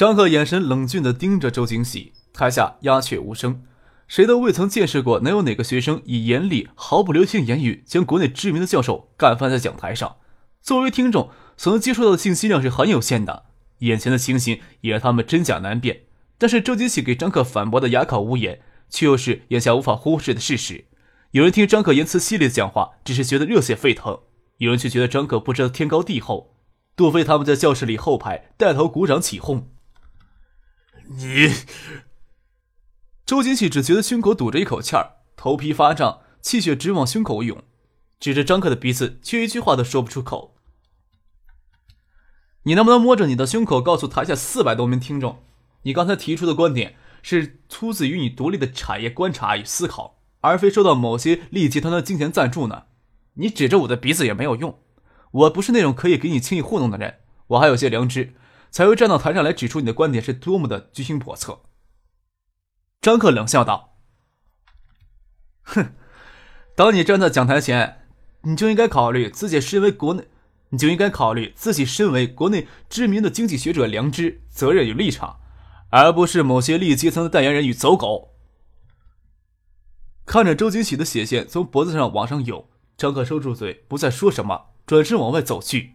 张克眼神冷峻的盯着周景喜，台下鸦雀无声。谁都未曾见识过能有哪个学生以严厉、毫不留情言语将国内知名的教授干翻在讲台上。作为听众，所能接触到的信息量是很有限的，眼前的情形也让他们真假难辨。但是周景喜给张克反驳的哑口无言，却又是眼下无法忽视的事实。有人听张克言辞犀利的讲话，只是觉得热血沸腾；有人却觉得张克不知道天高地厚。杜飞他们在教室里后排带头鼓掌起哄。你，周锦喜只觉得胸口堵着一口气儿，头皮发胀，气血直往胸口涌，指着张克的鼻子，却一句话都说不出口。你能不能摸着你的胸口，告诉台下四百多名听众，你刚才提出的观点是出自于你独立的产业观察与思考，而非受到某些利益集团的金钱赞助呢？你指着我的鼻子也没有用，我不是那种可以给你轻易糊弄的人，我还有些良知。才会站到台上来指出你的观点是多么的居心叵测。张克冷笑道：“哼，当你站在讲台前，你就应该考虑自己身为国内，你就应该考虑自己身为国内知名的经济学者良知、责任与立场，而不是某些利益阶层的代言人与走狗。”看着周金喜的血线从脖子上往上涌，张克收住嘴，不再说什么，转身往外走去。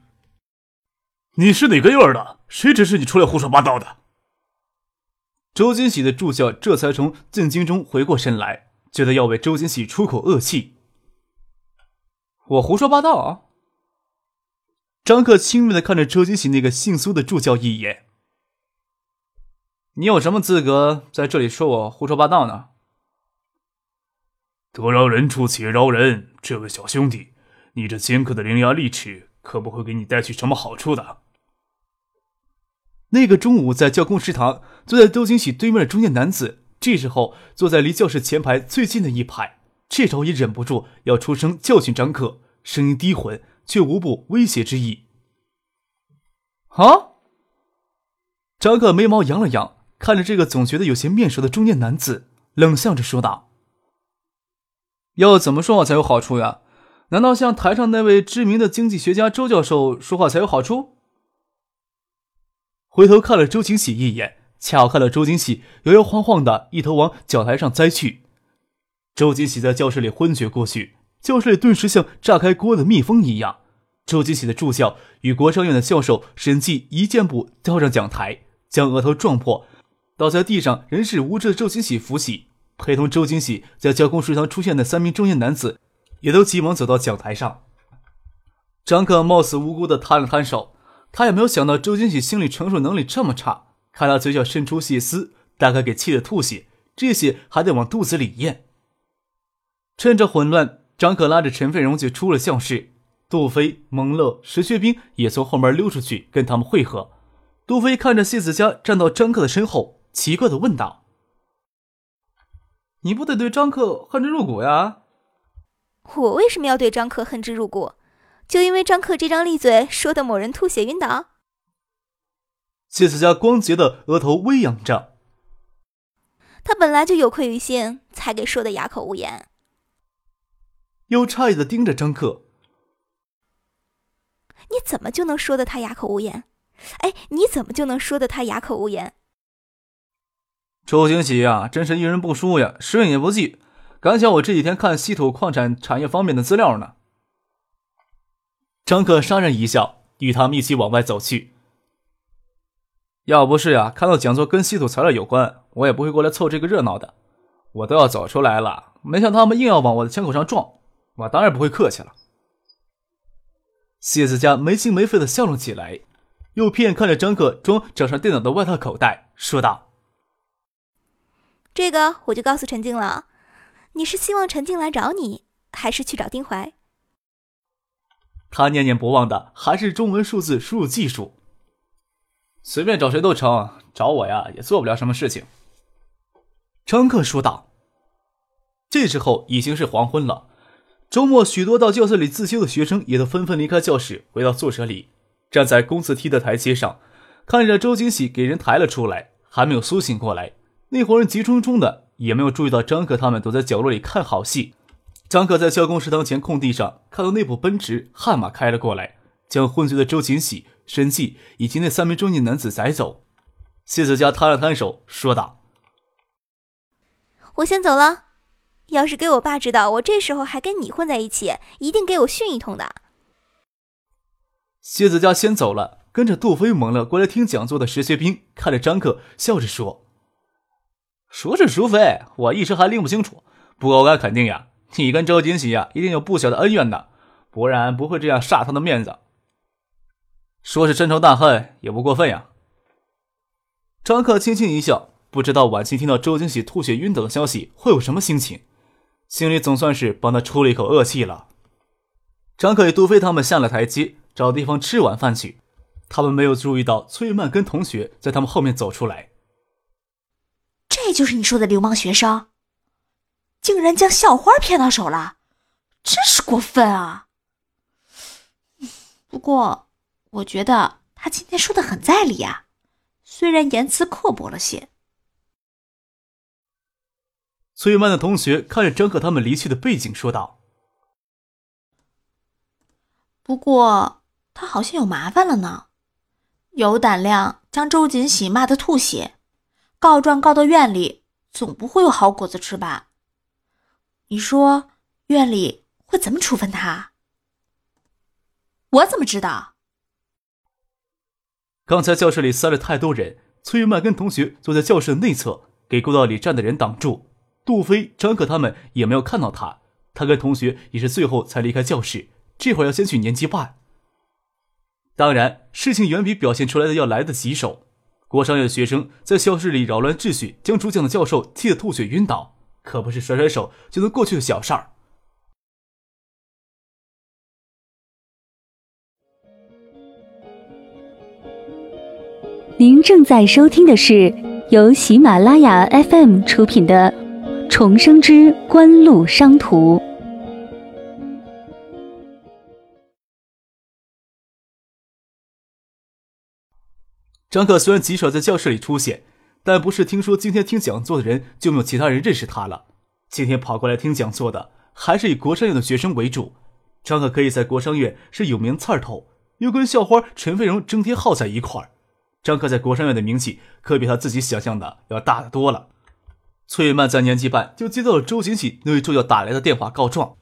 你是哪个院的？谁指使你出来胡说八道的？周金喜的助教这才从震惊中回过神来，觉得要为周金喜出口恶气。我胡说八道？啊张克轻蔑的看着周金喜那个姓苏的助教一眼。你有什么资格在这里说我胡说八道呢？得饶人处且饶人，这位小兄弟，你这尖刻的伶牙俐齿，可不会给你带去什么好处的。那个中午在教工食堂坐在周金喜对面的中年男子，这时候坐在离教室前排最近的一排，这时候也忍不住要出声教训张克，声音低浑，却无不威胁之意。啊！张克眉毛扬了扬，看着这个总觉得有些面熟的中年男子，冷笑着说道：“要怎么说话才有好处呀？难道像台上那位知名的经济学家周教授说话才有好处？”回头看了周景喜一眼，巧看到周景喜摇摇晃晃的一头往讲台上栽去。周景喜在教室里昏厥过去，教室里顿时像炸开锅的蜜蜂一样。周景喜的助教与国商院的教授沈继一箭步跳上讲台，将额头撞破，倒在地上人事无知的周景喜扶起。陪同周景喜在教工食堂出现的三名中年男子，也都急忙走到讲台上。张可貌似无辜的摊了摊手。他也没有想到周金喜心理承受能力这么差，看他嘴角渗出血丝，大概给气得吐血，这些还得往肚子里咽。趁着混乱，张可拉着陈飞荣就出了教室，杜飞、蒙乐、石学兵也从后门溜出去跟他们会合。杜飞看着谢子佳站到张克的身后，奇怪的问道：“你不得对张克恨之入骨呀？”“我为什么要对张克恨之入骨？”就因为张克这张利嘴说的某人吐血晕倒，谢思佳光洁的额头微扬着。他本来就有愧于心，才给说的哑口无言。又诧异的盯着张克，你怎么就能说的他哑口无言？哎，你怎么就能说的他哑口无言？周星喜呀，真是遇人不淑呀，识人也不记。敢想我这几天看稀土矿产产业方面的资料呢。张克杀人一笑，与他们一起往外走去。要不是呀，看到讲座跟稀土材料有关，我也不会过来凑这个热闹的。我都要走出来了，没想到他们硬要往我的枪口上撞，我当然不会客气了。谢子佳没心没肺的笑了起来，又偏看着张克装掌上电脑的外套口袋，说道：“这个我就告诉陈静了，你是希望陈静来找你，还是去找丁怀？”他念念不忘的还是中文数字输入技术，随便找谁都成，找我呀也做不了什么事情。”张克说道。这时候已经是黄昏了，周末许多到教室里自修的学生也都纷纷离开教室，回到宿舍里，站在公字梯的台阶上，看着周金喜给人抬了出来，还没有苏醒过来。那伙人急匆匆的，也没有注意到张克他们躲在角落里看好戏。张克在教工食堂前空地上看到那部奔驰悍马开了过来，将昏厥的周锦喜、申纪以及那三名中年男子载走。谢子佳摊了摊手，说道：“我先走了。要是给我爸知道我这时候还跟你混在一起，一定给我训一通的。”谢子佳先走了，跟着杜飞蒙了过来听讲座的石学兵看着张克，笑着说。孰是孰非，我一时还拎不清楚。不过我敢肯定呀，你跟周金喜呀，一定有不小的恩怨的，不然不会这样煞他的面子。说是深仇大恨也不过分呀。张克轻轻一笑，不知道晚清听到周金喜吐血晕倒的消息会有什么心情，心里总算是帮他出了一口恶气了。张克与杜飞他们下了台阶，找地方吃晚饭去。他们没有注意到崔曼跟同学在他们后面走出来。这就是你说的流氓学生，竟然将校花骗到手了，真是过分啊！不过，我觉得他今天说的很在理啊，虽然言辞刻薄了些。崔曼的同学看着张克他们离去的背景，说道：“不过他好像有麻烦了呢，有胆量将周锦喜骂得吐血。”告状告到院里，总不会有好果子吃吧？你说院里会怎么处分他？我怎么知道？刚才教室里塞了太多人，崔玉曼跟同学坐在教室的内侧，给过道里站的人挡住。杜飞、张可他们也没有看到他。他跟同学也是最后才离开教室，这会儿要先去年级办。当然，事情远比表现出来的要来得棘手。国商院学生在教室里扰乱秩序，将主讲的教授气得吐血晕倒，可不是甩甩手就能过去的小事儿。您正在收听的是由喜马拉雅 FM 出品的《重生之官路商途》。张克虽然极少在教室里出现，但不是听说今天听讲座的人就没有其他人认识他了。今天跑过来听讲座的还是以国商院的学生为主。张克可以在国商院是有名刺儿头，又跟校花陈飞荣郑天耗在一块儿。张克在国商院的名气可比他自己想象的要大得多了。崔曼在年级办就接到了周锦喜那位助教打来的电话告状：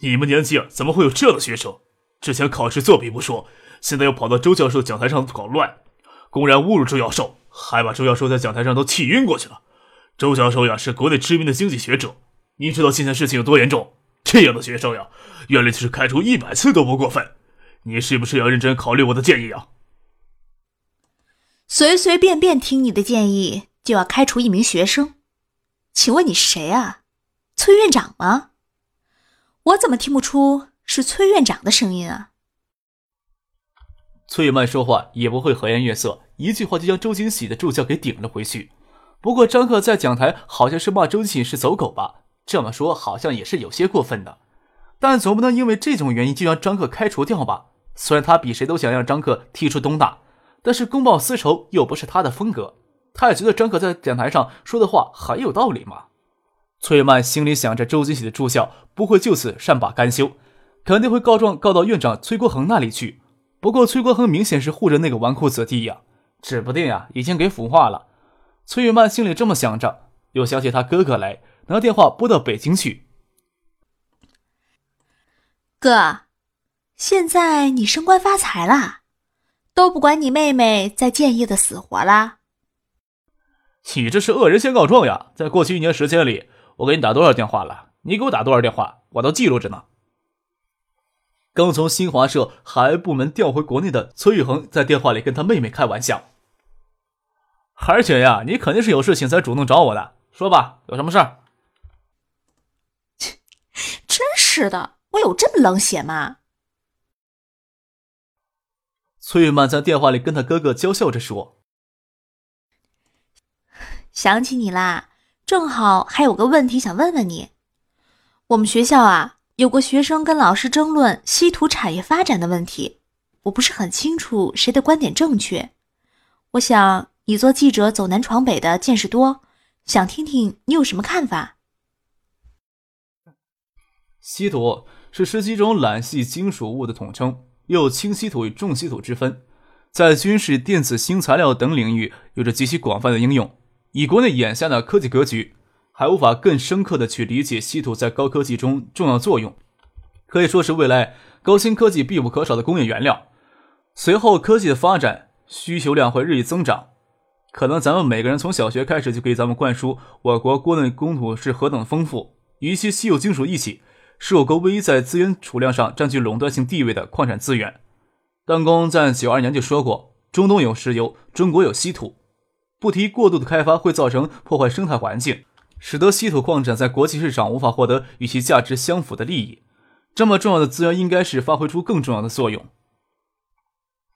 你们年级，怎么会有这样的学生？之前考试作弊不说，现在又跑到周教授讲台上搞乱。公然侮辱周教授，还把周教授在讲台上都气晕过去了。周教授呀，是国内知名的经济学者，你知道现在事情有多严重？这样的学生呀，院里就是开除一百次都不过分。你是不是要认真考虑我的建议啊？随随便便听你的建议就要开除一名学生，请问你是谁啊？崔院长吗？我怎么听不出是崔院长的声音啊？崔曼说话也不会和颜悦色，一句话就将周金喜的助教给顶了回去。不过张克在讲台好像是骂周金喜是走狗吧？这么说好像也是有些过分的。但总不能因为这种原因就让张克开除掉吧？虽然他比谁都想让张克踢出东大，但是公报私仇又不是他的风格。他也觉得张克在讲台上说的话很有道理嘛。崔曼心里想着，周金喜的助教不会就此善罢甘休，肯定会告状告到院长崔国恒那里去。不过崔国恒明显是护着那个纨绔子弟呀，指不定呀已经给腐化了。崔玉曼心里这么想着，又想起他哥哥来，拿电话拨到北京去。哥，现在你升官发财了，都不管你妹妹在建业的死活啦。你这是恶人先告状呀！在过去一年时间里，我给你打多少电话了？你给我打多少电话，我都记录着呢。刚从新华社海外部门调回国内的崔玉恒在电话里跟他妹妹开玩笑：“而且呀，你肯定是有事情才主动找我的，说吧，有什么事儿？”切，真是的，我有这么冷血吗？崔玉曼在电话里跟他哥哥娇笑着说。想起你啦，正好还有个问题想问问你。我们学校啊，有个学生跟老师争论稀土产业发展的问题，我不是很清楚谁的观点正确。我想你做记者走南闯北的，见识多，想听听你有什么看法。稀土是十几种缆系金属物的统称，又有轻稀土与重稀土之分，在军事、电子、新材料等领域有着极其广泛的应用。以国内眼下的科技格局。还无法更深刻的去理解稀土在高科技中重要作用，可以说是未来高新科技必不可少的工业原料。随后科技的发展，需求量会日益增长。可能咱们每个人从小学开始就给咱们灌输，我国国内工土是何等丰富，与一些稀有金属一起，是我国唯一在资源储量上占据垄断性地位的矿产资源。弹弓在九二年就说过，中东有石油，中国有稀土。不提过度的开发会造成破坏生态环境。使得稀土矿产在国际市场无法获得与其价值相符的利益。这么重要的资源，应该是发挥出更重要的作用。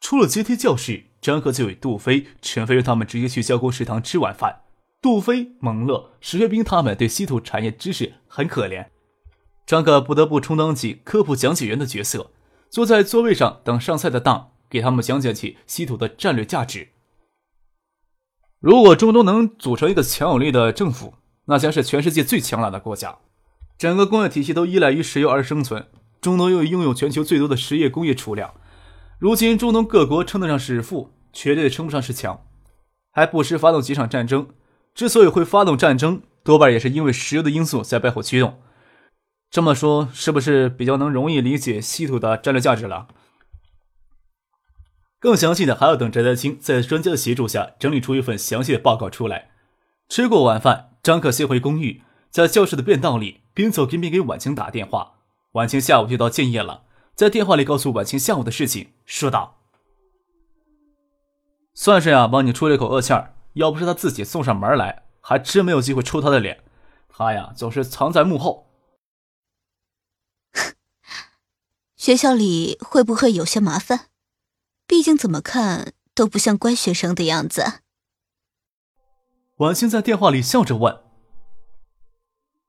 出了阶梯教室，张克就与杜飞、陈飞他们直接去教工食堂吃晚饭。杜飞、蒙乐、石学兵他们对稀土产业知识很可怜，张克不得不充当起科普讲解员的角色，坐在座位上等上菜的当，给他们讲解起稀土的战略价值。如果中东能组成一个强有力的政府，那将是全世界最强大的国家，整个工业体系都依赖于石油而生存。中东又拥有全球最多的实业工业储量，如今中东各国称得上是富，绝对称不上是强，还不时发动几场战争。之所以会发动战争，多半也是因为石油的因素在背后驱动。这么说，是不是比较能容易理解稀土的战略价值了？更详细的还要等翟德清在专家的协助下整理出一份详细的报告出来。吃过晚饭。张克先回公寓，在教室的便道里边走边边给婉晴打电话。婉晴下午就到建业了，在电话里告诉婉晴下午的事情，说道：“算是呀，帮你出了一口恶气儿。要不是他自己送上门来，还真没有机会抽他的脸。他呀，总是藏在幕后。学校里会不会有些麻烦？毕竟怎么看都不像乖学生的样子。”婉清在电话里笑着问：“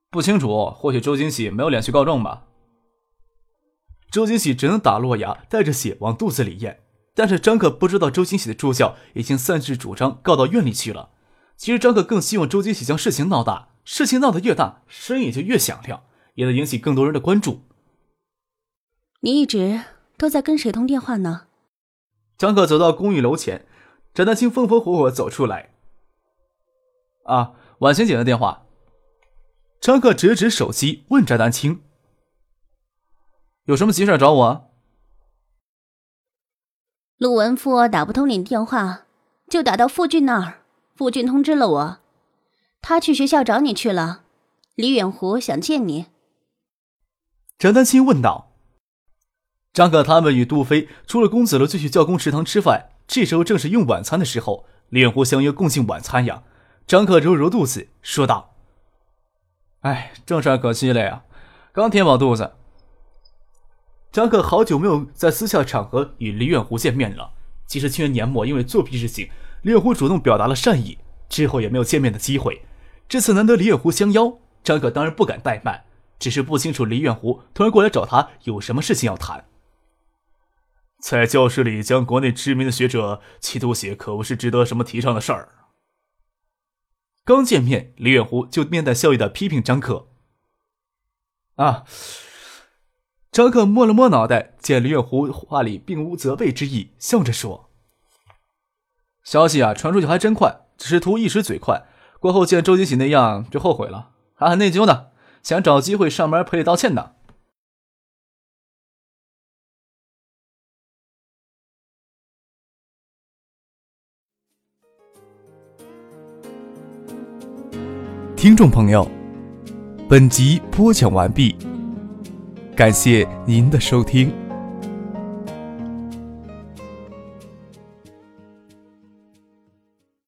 不清楚，或许周金喜没有脸去告状吧。”周金喜只能打落牙，带着血往肚子里咽。但是张可不知道，周金喜的助教已经擅自主张告到院里去了。其实张可更希望周金喜将事情闹大，事情闹得越大，声音就越响亮，也能引起更多人的关注。你一直都在跟谁通电话呢？张可走到公寓楼前，翟丹青风风火火走出来。啊，婉清姐的电话。张克指指手机，问翟丹青：“有什么急事找我？”陆文富打不通你电话，就打到傅俊那儿。傅俊通知了我，他去学校找你去了。李远湖想见你。翟丹青问道：“张克他们与杜飞出了公子楼就去教工食堂吃饭，这时候正是用晚餐的时候。李远湖相约共进晚餐呀。”张克揉揉肚子，说道：“哎，正事可惜了呀，刚填饱肚子。”张克好久没有在私下场合与李远湖见面了。其实去年年末因为作弊事情，李远湖主动表达了善意，之后也没有见面的机会。这次难得李远湖相邀，张克当然不敢怠慢，只是不清楚李远湖突然过来找他有什么事情要谈。在教室里将国内知名的学者气吐血，可不是值得什么提倡的事儿。刚见面，李月湖就面带笑意的批评张可。啊，张可摸了摸脑袋，见李月湖话里并无责备之意，笑着说：“消息啊，传出去还真快，只是图一时嘴快，过后见周金喜那样就后悔了，还很内疚呢，想找机会上门赔礼道歉呢。”听众朋友，本集播讲完毕，感谢您的收听。